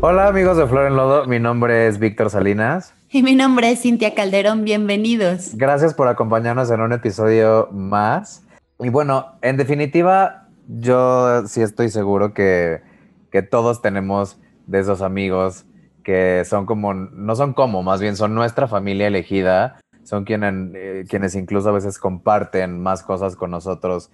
Hola amigos de Flor en Lodo, mi nombre es Víctor Salinas. Y mi nombre es Cintia Calderón, bienvenidos. Gracias por acompañarnos en un episodio más. Y bueno, en definitiva, yo sí estoy seguro que, que todos tenemos de esos amigos que son como, no son como, más bien son nuestra familia elegida, son quienes, eh, quienes incluso a veces comparten más cosas con nosotros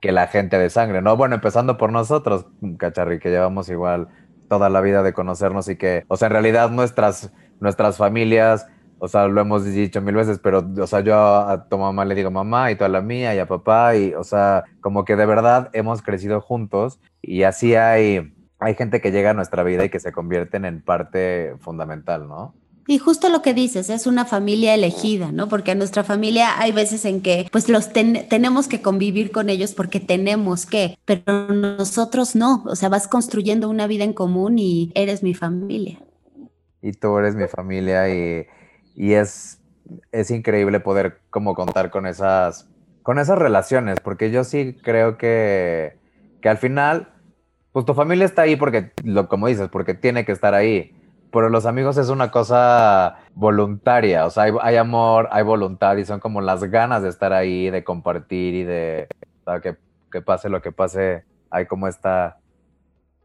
que la gente de sangre, ¿no? Bueno, empezando por nosotros, Cacharri, que llevamos igual toda la vida de conocernos y que, o sea, en realidad nuestras, nuestras familias, o sea, lo hemos dicho mil veces, pero, o sea, yo a tu mamá le digo mamá y tú a la mía y a papá y, o sea, como que de verdad hemos crecido juntos y así hay, hay gente que llega a nuestra vida y que se convierten en parte fundamental, ¿no? Y justo lo que dices, es una familia elegida, ¿no? Porque a nuestra familia hay veces en que pues los tenemos que convivir con ellos porque tenemos que, pero nosotros no, o sea, vas construyendo una vida en común y eres mi familia. Y tú eres mi familia y, y es, es increíble poder como contar con esas, con esas relaciones, porque yo sí creo que, que al final, pues tu familia está ahí porque, lo, como dices, porque tiene que estar ahí pero los amigos es una cosa voluntaria, o sea, hay, amor, hay voluntad y son como las ganas de estar ahí, de compartir y de que, pase lo que pase, hay como esta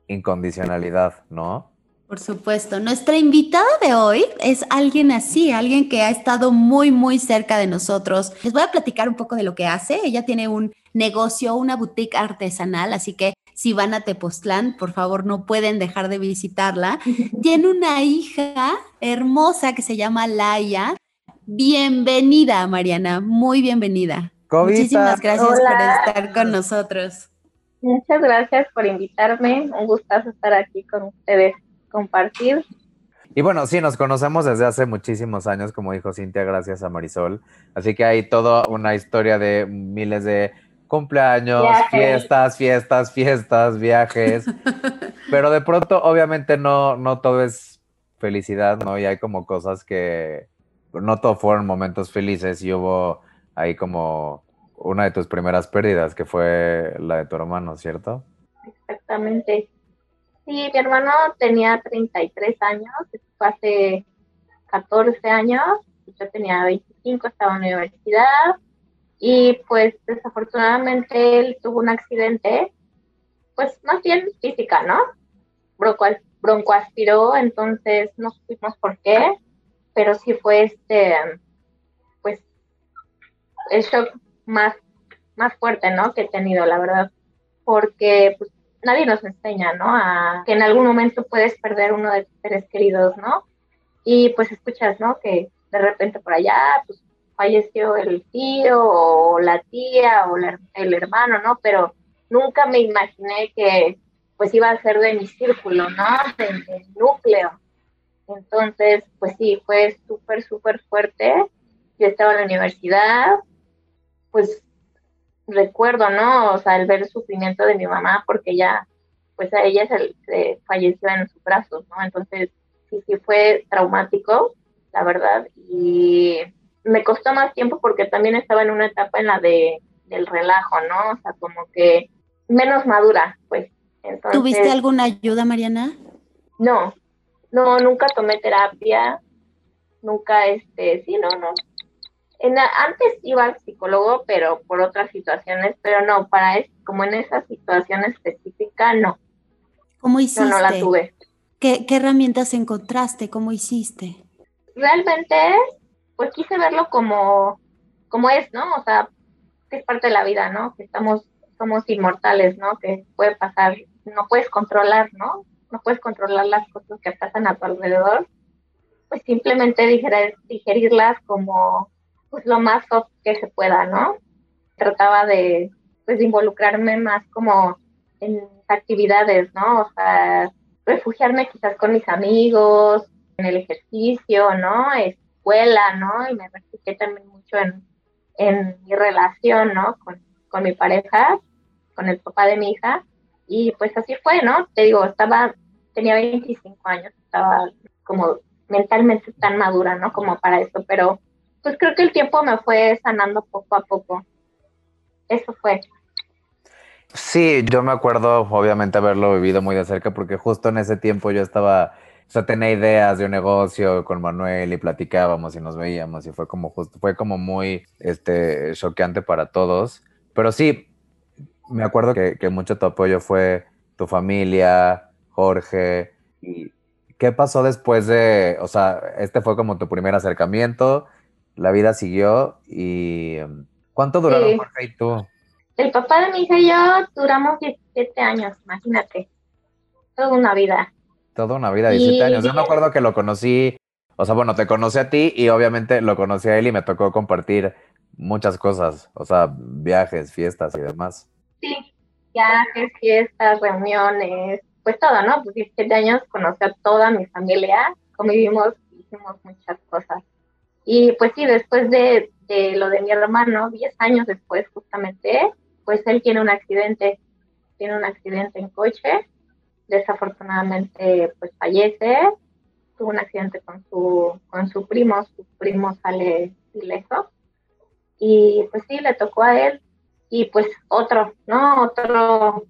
incondicionalidad, ¿no? Por supuesto. Nuestra invitada de hoy es alguien así, alguien que ha estado muy, muy cerca de nosotros. Les voy a platicar un poco de lo que hace. Ella tiene un negocio, una boutique artesanal, así que si van a Tepoztlán, por favor, no pueden dejar de visitarla. Tiene una hija hermosa que se llama Laia. Bienvenida, Mariana, muy bienvenida. Muchísimas gracias por estar con nosotros. Muchas gracias por invitarme. Un gustazo estar aquí con ustedes, compartir. Y bueno, sí, nos conocemos desde hace muchísimos años, como dijo Cintia, gracias a Marisol. Así que hay toda una historia de miles de cumpleaños, fiestas, fiestas, fiestas, viajes. Pero de pronto, obviamente, no, no todo es felicidad, ¿no? Y hay como cosas que no todo fueron momentos felices y hubo ahí como una de tus primeras pérdidas, que fue la de tu hermano, ¿cierto? Exactamente. Sí, mi hermano tenía 33 años, fue hace 14 años, yo tenía 25, estaba en la universidad y pues desafortunadamente él tuvo un accidente, pues más bien física, ¿no? Bronco, broncoaspiró, entonces no supimos por qué, pero sí fue este, pues, el shock más, más fuerte, ¿no? Que he tenido, la verdad, porque pues, nadie nos enseña, ¿no? A que en algún momento puedes perder uno de tus seres queridos, ¿no? Y pues escuchas, ¿no? Que de repente por allá, pues falleció el tío o la tía o el hermano, ¿no? Pero nunca me imaginé que pues iba a ser de mi círculo, ¿no? De, mi núcleo. Entonces, pues sí, fue súper, súper fuerte. Yo estaba en la universidad, pues recuerdo, ¿no? O sea, el ver el sufrimiento de mi mamá, porque ya, pues a ella se, falleció en sus brazos, ¿no? Entonces, sí, sí fue traumático, la verdad. Y me costó más tiempo porque también estaba en una etapa en la de del relajo, ¿no? O sea, como que menos madura, pues. ¿Tuviste alguna ayuda, Mariana? No, no, nunca tomé terapia, nunca, este, sí, no, no. En, antes iba al psicólogo, pero por otras situaciones, pero no, para es, como en esa situación específica, no. ¿Cómo hiciste? No, no la tuve. ¿Qué, ¿Qué herramientas encontraste? ¿Cómo hiciste? Realmente pues quise verlo como, como es, ¿no? O sea, que es parte de la vida, ¿no? Que estamos, somos inmortales, ¿no? Que puede pasar, no puedes controlar, ¿no? No puedes controlar las cosas que pasan a tu alrededor. Pues simplemente digerir, digerirlas como pues lo más soft que se pueda, ¿no? Trataba de, pues, involucrarme más como en actividades, ¿no? O sea, refugiarme quizás con mis amigos, en el ejercicio, ¿no? Es, escuela, ¿no? Y me refugié también mucho en, en mi relación, ¿no? Con, con mi pareja, con el papá de mi hija. Y pues así fue, ¿no? Te digo, estaba, tenía 25 años, estaba como mentalmente tan madura, ¿no? Como para eso, pero pues creo que el tiempo me fue sanando poco a poco. Eso fue. Sí, yo me acuerdo obviamente haberlo vivido muy de cerca porque justo en ese tiempo yo estaba, o sea, tenía ideas de un negocio con Manuel y platicábamos y nos veíamos y fue como justo, fue como muy, este, choqueante para todos. Pero sí, me acuerdo que, que mucho tu apoyo fue tu familia, Jorge. ¿Y qué pasó después de, o sea, este fue como tu primer acercamiento, la vida siguió y ¿cuánto duraron Sí. Jorge y tú? El papá de mi hija y yo duramos 17 años, imagínate. Toda una vida. Toda una vida, 17 Y- años. Yo me acuerdo que lo conocí, o sea, bueno, te conocí a ti y obviamente lo conocí a él y me tocó compartir muchas cosas, o sea, viajes, fiestas y demás. Sí, viajes, fiestas, reuniones, pues todo, ¿no? Pues 17 años conocí a toda mi familia, convivimos, hicimos muchas cosas. Y pues sí, después de, de lo de mi hermano, 10 años después justamente, pues él tiene un accidente, tiene un accidente en coche, desafortunadamente pues fallece, tuvo un accidente con su, con su primo, su primo sale ileso, y pues sí, le tocó a él, y pues otro, ¿no? Otro,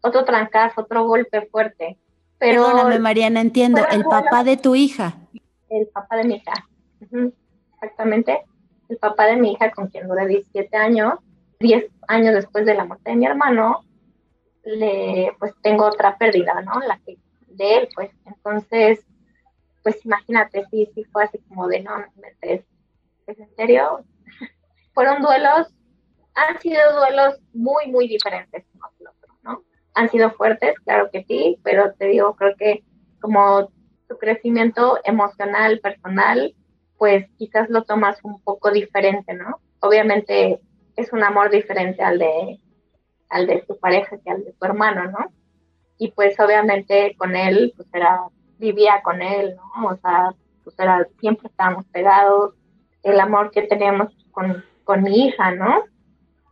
otro trancazo, otro golpe fuerte. Pero Perdóname, Mariana, entiendo. El papá de tu hija. el papá de mi hija, exactamente, el papá de mi hija con quien duré 17 años, 10 años después de la muerte de mi hermano, le, pues tengo otra pérdida, ¿no? La que de él, pues. Entonces, pues imagínate, sí, sí fue así como de, no, inventes, ¿es en serio? Fueron duelos, han sido duelos muy, muy diferentes uno ¿no? Han sido fuertes, claro que sí, pero te digo, creo que como tu crecimiento emocional, personal, pues quizás lo tomas un poco diferente, ¿no? Obviamente es un amor diferente al de, al de tu pareja que al de tu hermano, ¿no? Y pues obviamente con él, pues era, vivía con él, ¿no? O sea, pues era, siempre estábamos pegados, el amor que teníamos con, con mi hija, ¿no?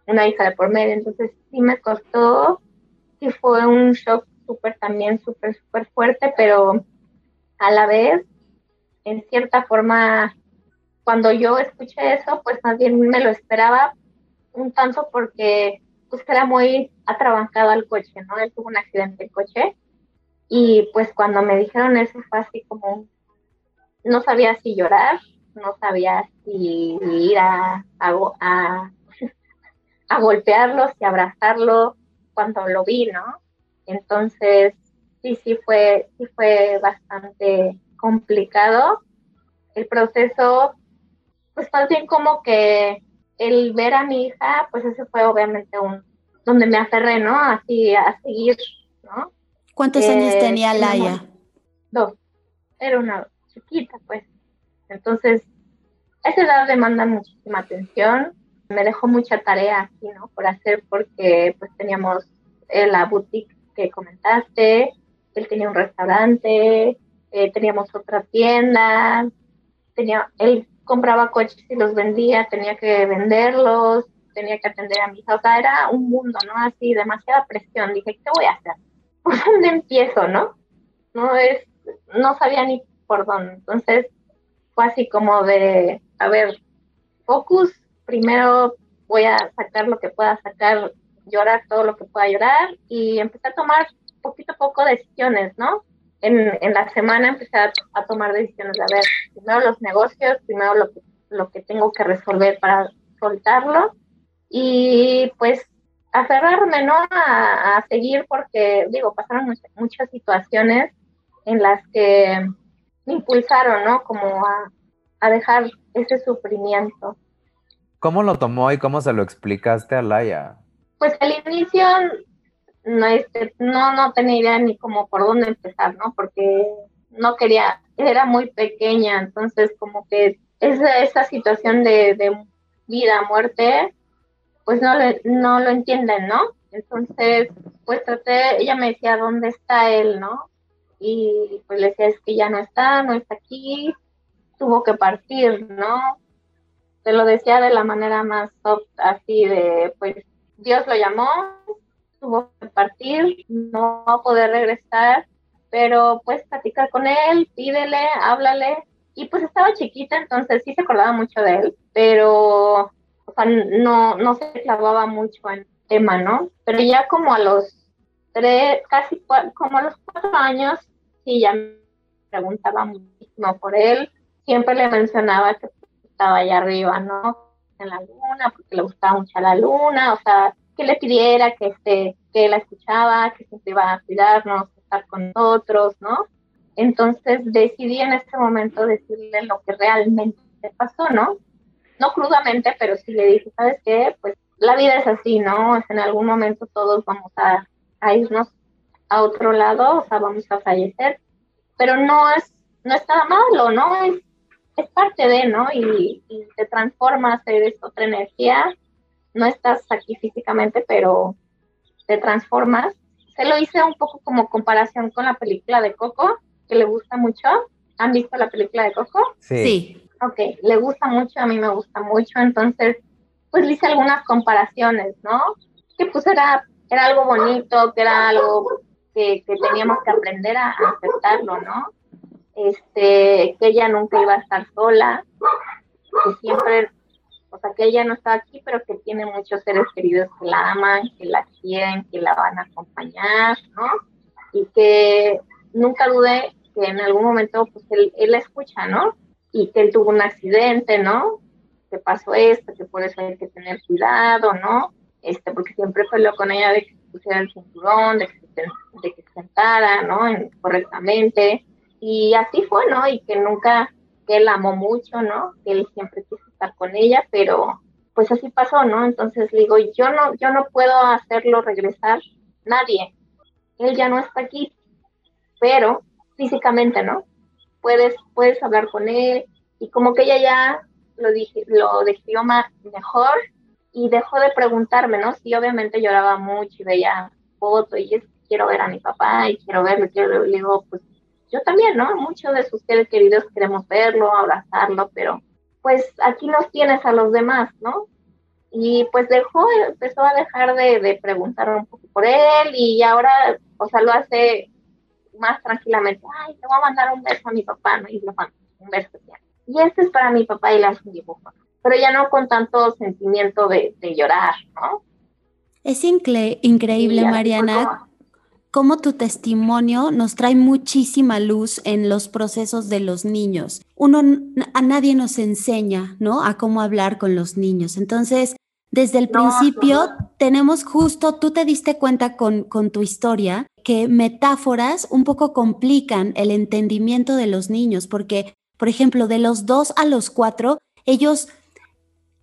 Una hija de por medio, entonces sí me costó, sí fue un shock súper también, súper, súper fuerte, pero a la vez, en cierta forma, cuando yo escuché eso, pues más bien me lo esperaba un tanto porque pues era muy atrabancado al coche, ¿no? Él tuvo un accidente de coche y pues cuando me dijeron eso fue así como, no sabía si llorar, no sabía si ir a, a, golpearlo, si abrazarlo, cuando lo vi, ¿no? Entonces, sí, sí fue, sí fue bastante complicado. El proceso, pues más bien como que el ver a mi hija, pues ese fue obviamente un, donde me aferré, ¿no? Así a seguir, ¿no? ¿Cuántos Eh, años tenía teníamos Laia? Dos. Era una chiquita, pues. Entonces, esa edad demanda muchísima atención. Me dejó mucha tarea aquí, ¿no? Por hacer, porque pues teníamos eh, la boutique que comentaste, él tenía un restaurante, eh, teníamos otra tienda, tenía, él compraba coches y los vendía, tenía que venderlos, tenía que atender a mi hija, o sea, era un mundo, ¿no? Así, demasiada presión. Dije, ¿qué voy a hacer? ¿Por dónde empiezo, no? No es, no sabía ni por dónde. Entonces, fue así como de, a ver, focus, primero voy a sacar lo que pueda sacar, llorar todo lo que pueda llorar y empecé a tomar poquito a poco decisiones, ¿no? En, en la semana empecé a, a, tomar decisiones, a ver, primero los negocios, primero lo que, lo que tengo que resolver para soltarlo y pues aferrarme, ¿no? A, a seguir porque, digo, pasaron muchas, muchas situaciones en las que me impulsaron, ¿no? Como a, a dejar ese sufrimiento. ¿Cómo lo tomó y cómo se lo explicaste a Laia? Pues al inicio no, este, no, no tenía idea ni como por dónde empezar, ¿no? Porque no quería, era muy pequeña, entonces como que esa, esa situación de, de vida, muerte, pues no, le, no lo entienden, ¿no? Entonces, pues traté, ella me decía, ¿dónde está él, no? Y pues le decía, es que ya no está, no está aquí, tuvo que partir, ¿no? Te lo decía de la manera más soft, así de, pues Dios lo llamó, tuvo que partir, no va a poder regresar, pero pues platicar con él, pídele, háblale. Y pues estaba chiquita, entonces sí se acordaba mucho de él, pero o sea, no, no se clavaba mucho en, tema, ¿no? Pero ya como a los tres, casi como a los cuatro años, sí, ya me preguntaba muchísimo por él. Siempre le mencionaba que estaba allá arriba, ¿no? En la luna, porque le gustaba mucho la luna, o sea, que le pidiera que, este, que la escuchaba, que siempre iba a cuidarnos, estar con nosotros, ¿no? Entonces decidí en este momento decirle lo que realmente pasó, ¿no? No crudamente, pero sí le dije, ¿sabes qué? Pues la vida es así, ¿no? Es en algún momento todos vamos a, irnos a otro lado, o sea, vamos a fallecer, pero no es, no es nada malo, ¿no? Es, es parte de, ¿no? Y, y te transformas, eres otra energía, no estás aquí físicamente, pero te transformas. Se lo hice un poco como comparación con la película de Coco, que le gusta mucho. ¿Han visto la película de Coco? Sí. Ok, le gusta mucho, a mí me gusta mucho, entonces pues le hice algunas comparaciones, ¿no? Que pues era, era algo bonito, que era algo que, que teníamos que aprender a, aceptarlo, ¿no? Este, que ella nunca iba a estar sola, que siempre, o sea, que ella no está aquí, pero que tiene muchos seres queridos que la aman, que la quieren, que la van a acompañar, ¿no? Y que nunca dudé que en algún momento pues él, él la escucha, ¿no? Y que él tuvo un accidente, ¿no? Que pasó esto, que por eso hay que tener cuidado, ¿no? Este, porque siempre peleó con ella de que se pusiera el cinturón, de que, de que se sentara, ¿no? correctamente. Y así fue, ¿no? Y que nunca, que él amó mucho, ¿no? Que él siempre quiso con ella, pero pues así pasó, ¿no? Entonces digo, yo no, yo no puedo hacerlo regresar, nadie. Él ya no está aquí, pero físicamente, ¿no? Puedes, puedes hablar con él y como que ella ya lo, dije, lo describió más, mejor y dejó de preguntarme, ¿no? Sí, obviamente lloraba mucho y veía fotos y es, quiero ver a mi papá y quiero verlo, quiero, le digo, pues yo también, ¿no? Muchos de sus queridos queremos verlo, abrazarlo, pero pues aquí nos tienes a los demás, ¿no? Y pues dejó, empezó a dejar de, de preguntar un poco por él y ahora, o sea, lo hace más tranquilamente, ay, te voy a mandar un beso a mi papá, ¿no? Y lo mando, un beso Y este es para mi papá y le hace un dibujo, pero ya no con tanto sentimiento de, llorar, ¿no? Es increíble, Mariana, cómo tu testimonio nos trae muchísima luz en los procesos de los niños. Uno, a nadie nos enseña, ¿no? A cómo hablar con los niños. Entonces, desde el principio tenemos justo, tú te diste cuenta con, con tu historia que metáforas un poco complican el entendimiento de los niños, porque, por ejemplo, de los dos a los cuatro, ellos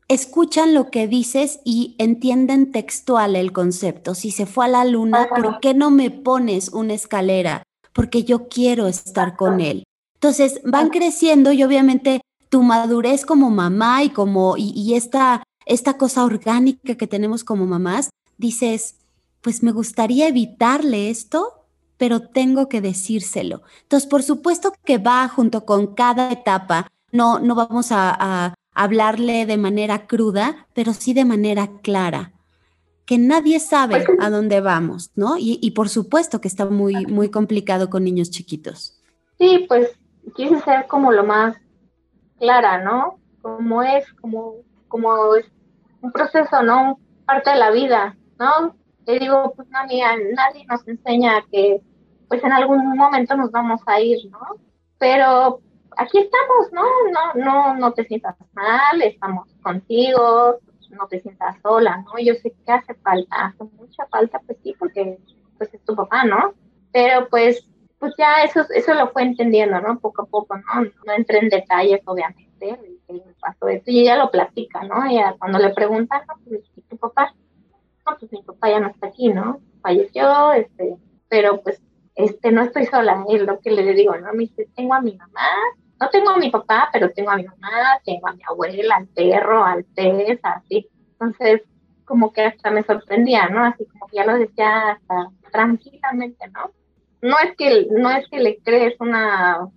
escuchan lo que dices y entienden textual el concepto. Si se fue a la luna, ¿por qué no me pones una escalera? Porque yo quiero estar con él. Entonces van creciendo y obviamente tu madurez como mamá y como y, esta, esta cosa orgánica que tenemos como mamás, dices, pues me gustaría evitarle esto, pero tengo que decírselo. Entonces, por supuesto que va junto con cada etapa. No, no vamos a, hablarle de manera cruda, pero sí de manera clara. Que nadie sabe a dónde vamos, ¿no? Y, por supuesto que está muy, muy complicado con niños chiquitos. Sí, pues quise ser como lo más clara, ¿no? Como es, como, como es un proceso, ¿no? Parte de la vida, ¿no? le digo, pues no, mira, nadie nos enseña que pues en algún momento nos vamos a ir, ¿no? Pero aquí estamos, ¿no? No, no, no te sientas mal, estamos contigo, no te sientas sola, ¿no? Yo sé que hace falta, hace mucha falta, pues sí, porque pues es tu papá, ¿no? Pero pues, pues ya eso, eso lo fue entendiendo, ¿no? Poco a poco, ¿no? No entré en detalles, obviamente, que me pasó esto, y ella lo platica, ¿no? Ella cuando le preguntan, ¿no? Pues, ¿y tu papá? pues mi papá ya no está aquí, ¿no? Falleció, este, pero pues, este, no estoy sola, es lo que le digo, ¿no? Me dice, tengo a mi mamá, no tengo a mi papá, pero tengo a mi mamá, tengo a mi abuela, al perro, al pez, así. Entonces, como que hasta me sorprendía, ¿no? Así como que ya lo decía hasta tranquilamente, ¿no? No es que, no es que le crees una,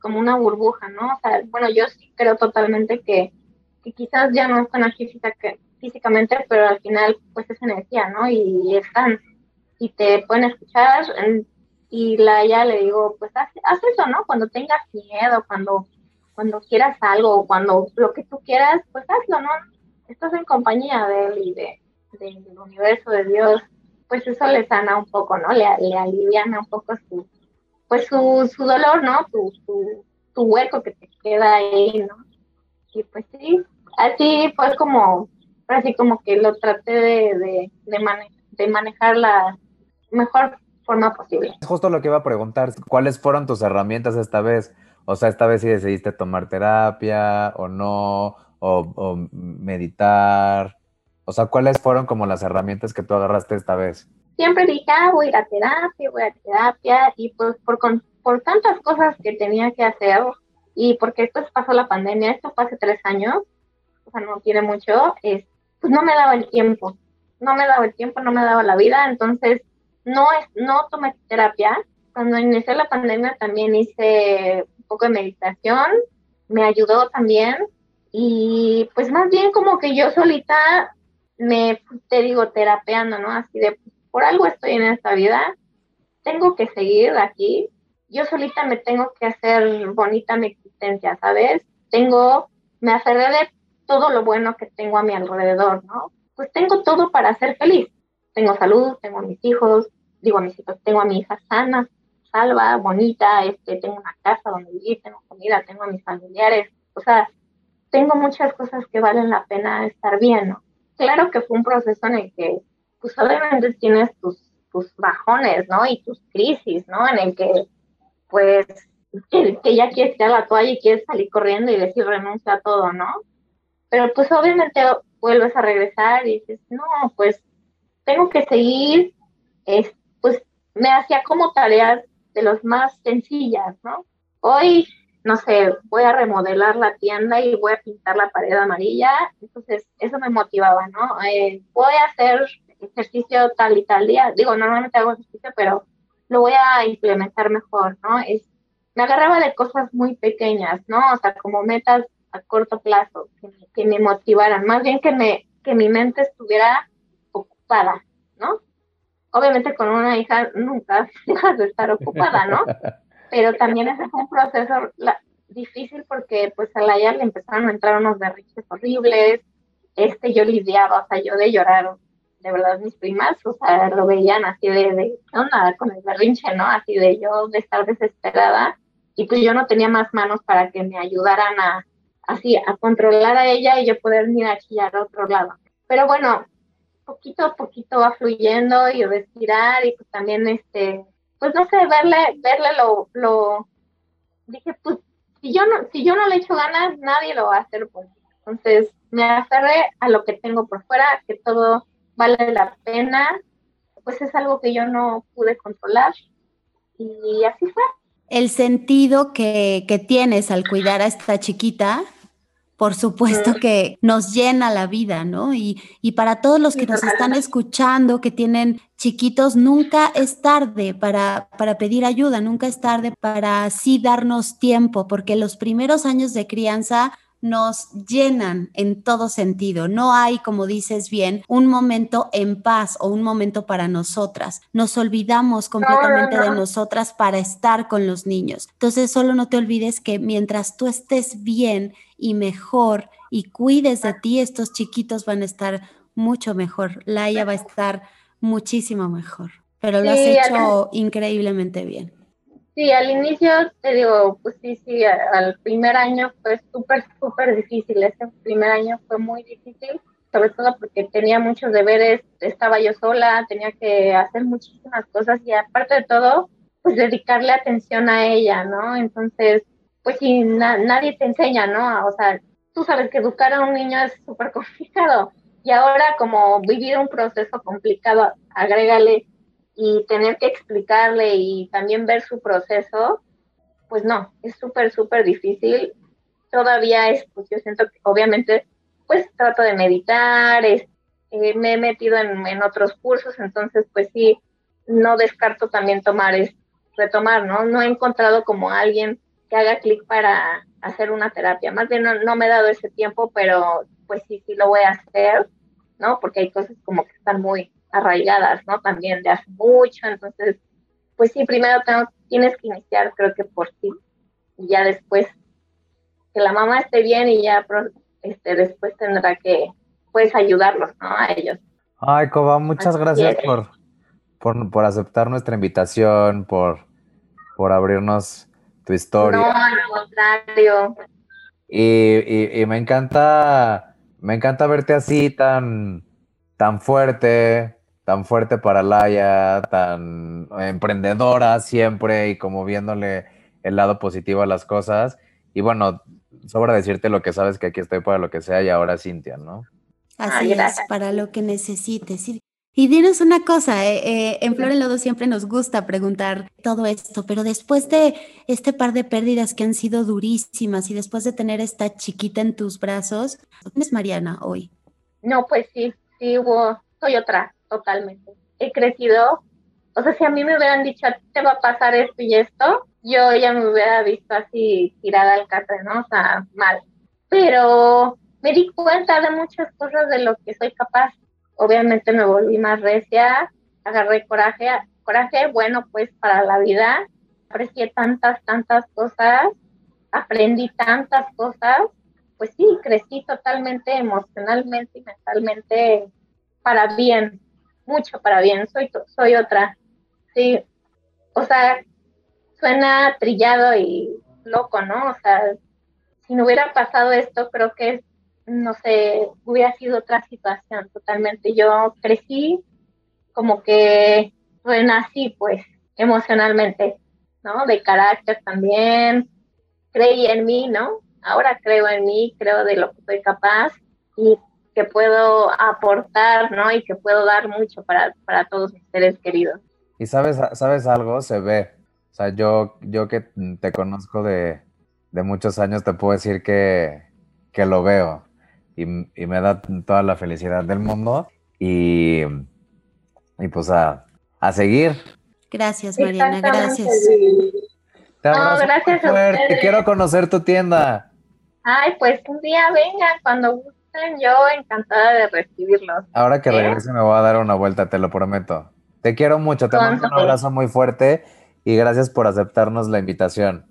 como una burbuja, ¿no? O sea, bueno, yo sí creo totalmente que, que quizás ya no están aquí físicamente, pero al final pues es energía, ¿no? Y, están, y te pueden escuchar y la ya le digo, pues haz, eso, ¿no? Cuando tengas miedo, cuando, cuando quieras algo, cuando lo que tú quieras, pues hazlo, ¿no? Estás en compañía de él y de, del universo de Dios, pues eso le sana un poco, ¿no? Le, le aliviana un poco su, pues su, su dolor, ¿no? Tu, tu, tu hueco que te queda ahí, ¿no? Y pues sí, así fue como, así como que lo traté de, de, de, de manejar la mejor forma posible. Justo lo que iba a preguntar, ¿cuáles fueron tus herramientas esta vez? O sea, esta vez si decidiste tomar terapia o no, o, meditar. O sea, ¿cuáles fueron como las herramientas que tú agarraste esta vez? Siempre dije, ah, voy a ir a terapia, voy a terapia, y pues por, por tantas cosas que tenía que hacer, y porque esto pasó la pandemia, esto fue hace tres años, o sea, no tiene mucho, es, pues no me daba el tiempo, no me daba el tiempo, no me daba la vida, entonces no, es, no tomé terapia. Cuando inició la pandemia también hice un poco de meditación, me ayudó también y pues más bien como que yo solita me, te digo, terapeando, ¿no? Así de, por algo estoy en esta vida, tengo que seguir aquí, yo solita me tengo que hacer bonita mi existencia, ¿sabes? Tengo, me aferré de todo lo bueno que tengo a mi alrededor, ¿no? Pues tengo todo para ser feliz. Tengo salud, tengo a mis hijos, digo a mis hijos, tengo a mi hija sana, salva, bonita, este, tengo una casa donde vivir, tengo comida, tengo a mis familiares, o sea, tengo muchas cosas que valen la pena estar bien, ¿no? Claro que fue un proceso en el que, pues obviamente tienes tus, tus bajones, ¿no? Y tus crisis, ¿no? En el que, pues, que, que ya quieres tirar la toalla y quieres salir corriendo y decir renuncia a todo, ¿no? Pero pues obviamente vuelves a regresar y dices, no, pues tengo que seguir, pues me hacía como tareas de los más sencillas, ¿no? Hoy no sé, voy a remodelar la tienda y voy a pintar la pared amarilla. Entonces, eso me motivaba, ¿no? Eh, voy a hacer ejercicio tal y tal día. Digo, normalmente hago ejercicio, pero lo voy a implementar mejor, ¿no? Es, me agarraba de cosas muy pequeñas, ¿no? O sea, como metas a corto plazo, que, me motivaran, más bien que, me, que mi mente estuviera ocupada, ¿no? Obviamente con una hija nunca dejas de estar ocupada, ¿no? pero también ese fue un proceso difícil porque pues a Laia le empezaron a entrar unos berriches horribles, este yo lidiaba, o sea, yo de llorar, de verdad mis primas, o sea, lo veían así de, de ¿qué onda con el berrinche, no? Así de yo de estar desesperada y pues yo no tenía más manos para que me ayudaran a, así, a controlar a ella y yo poder mirar aquí a otro lado. Pero bueno, poquito a poquito va fluyendo y respirar y pues también este pues no sé, verle, verle lo, lo, dije, pues si yo no, si yo no le echo ganas, nadie lo va a hacer por mí. Entonces me aferré a lo que tengo por fuera, que todo vale la pena, pues es algo que yo no pude controlar y así fue. El sentido que, que tienes al cuidar a esta chiquita por supuesto que nos llena la vida, ¿no? Y, para todos los que nos están escuchando, que tienen chiquitos, nunca es tarde para, para pedir ayuda, nunca es tarde para así darnos tiempo, porque los primeros años de crianza nos llenan en todo sentido. No hay, como dices bien, un momento en paz o un momento para nosotras. Nos olvidamos completamente de nosotras para estar con los niños. Entonces, solo no te olvides que mientras tú estés bien y mejor y cuides de ti, estos chiquitos van a estar mucho mejor. Laia va a estar muchísimo mejor. Pero lo has hecho increíblemente bien. Sí, al inicio te digo, pues sí, sí, al primer año fue súper, súper difícil. Ese primer año fue muy difícil, sobre todo porque tenía muchos deberes, estaba yo sola, tenía que hacer muchísimas cosas y aparte de todo, pues dedicarle atención a ella, ¿no? Entonces, pues sí, nadie te enseña, ¿no? O sea, tú sabes que educar a un niño es súper complicado y ahora como vivir un proceso complicado, agrégale y tener que explicarle y también ver su proceso, pues no, es súper, súper difícil. Todavía es, pues yo siento que obviamente, pues trato de meditar, eh, me he metido en, en, otros cursos, entonces pues sí, no descarto también tomar, es, retomar, ¿no? No he encontrado como alguien que haga clic para hacer una terapia. Más bien no, no me he dado ese tiempo, pero pues sí, sí lo voy a hacer, ¿no? Porque hay cosas como que están muy, arraigadas, ¿no? También de hace mucho, entonces, pues sí, primero tengo, tienes que iniciar, creo que por ti, y ya después que la mamá esté bien y ya este, después tendrá que, pues, ayudarlos, ¿no? A ellos. Ay, Coba, muchas Así gracias por, por, por aceptar nuestra invitación, por, por abrirnos tu historia. No, al contrario. Y, y- y me encanta, me encanta verte así tan, tan fuerte, tan fuerte para Laia, tan emprendedora siempre y como viéndole el lado positivo a las cosas. Y bueno, sobra decirte lo que sabes que aquí estoy para lo que sea y ahora Cintia, ¿no? Así Ay, es, para lo que necesites. Y, y dinos una cosa, eh, eh, en Flor en Lodo siempre nos gusta preguntar todo esto, pero después de este par de pérdidas que han sido durísimas y después de tener esta chiquita en tus brazos, ¿quién es Mariana hoy? No, pues sí, sí hubo, soy otra, totalmente. He crecido, o sea, si a mí me hubieran dicho, "A ti te va a pasar esto y esto, yo ya me hubiera visto así tirada al catre, ¿no? O sea, mal. Pero me di cuenta de muchas cosas de lo que soy capaz. Obviamente me volví más recia, agarré coraje, coraje bueno pues para la vida, aprecié tantas, tantas cosas, aprendí tantas cosas pues sí, crecí totalmente emocionalmente y mentalmente para bien, mucho para bien, soy, soy otra, sí, o sea, suena trillado y loco, ¿no? O sea, si no hubiera pasado esto, creo que, no sé, hubiera sido otra situación totalmente. Yo crecí como que renací, pues, emocionalmente, ¿no? De carácter también, creí en mí, ¿no? Ahora creo en mí, creo de lo que soy capaz y que puedo aportar, ¿no? Y que puedo dar mucho para, para todos mis seres queridos. Y sabes, sabes algo, se ve. O sea, yo, yo que te conozco de, de muchos años, te puedo decir que, que lo veo. Y, y me da toda la felicidad del mundo. Y, y pues a, a seguir. Gracias, Mariana, gracias. Te No, gracias a. Quiero conocer tu tienda. Ay, pues un día vengan cuando gusten, yo encantada de recibirlos. Ahora que ¿Eh? regrese me voy a dar una vuelta, te lo prometo. Te quiero mucho, te mando un abrazo muy fuerte y gracias por aceptarnos la invitación.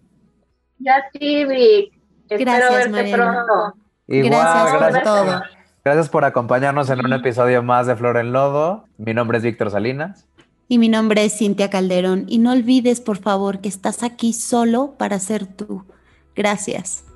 Ya sí, Vic. Espero Gracias, verte Mariana. pronto. Igual, Gracias por gracias todo. Gracias por acompañarnos en un episodio más de Flor en Lodo. Mi nombre es Víctor Salinas. Y mi nombre es Cintia Calderón. Y no olvides, por favor, que estás aquí solo para ser tú. Gracias.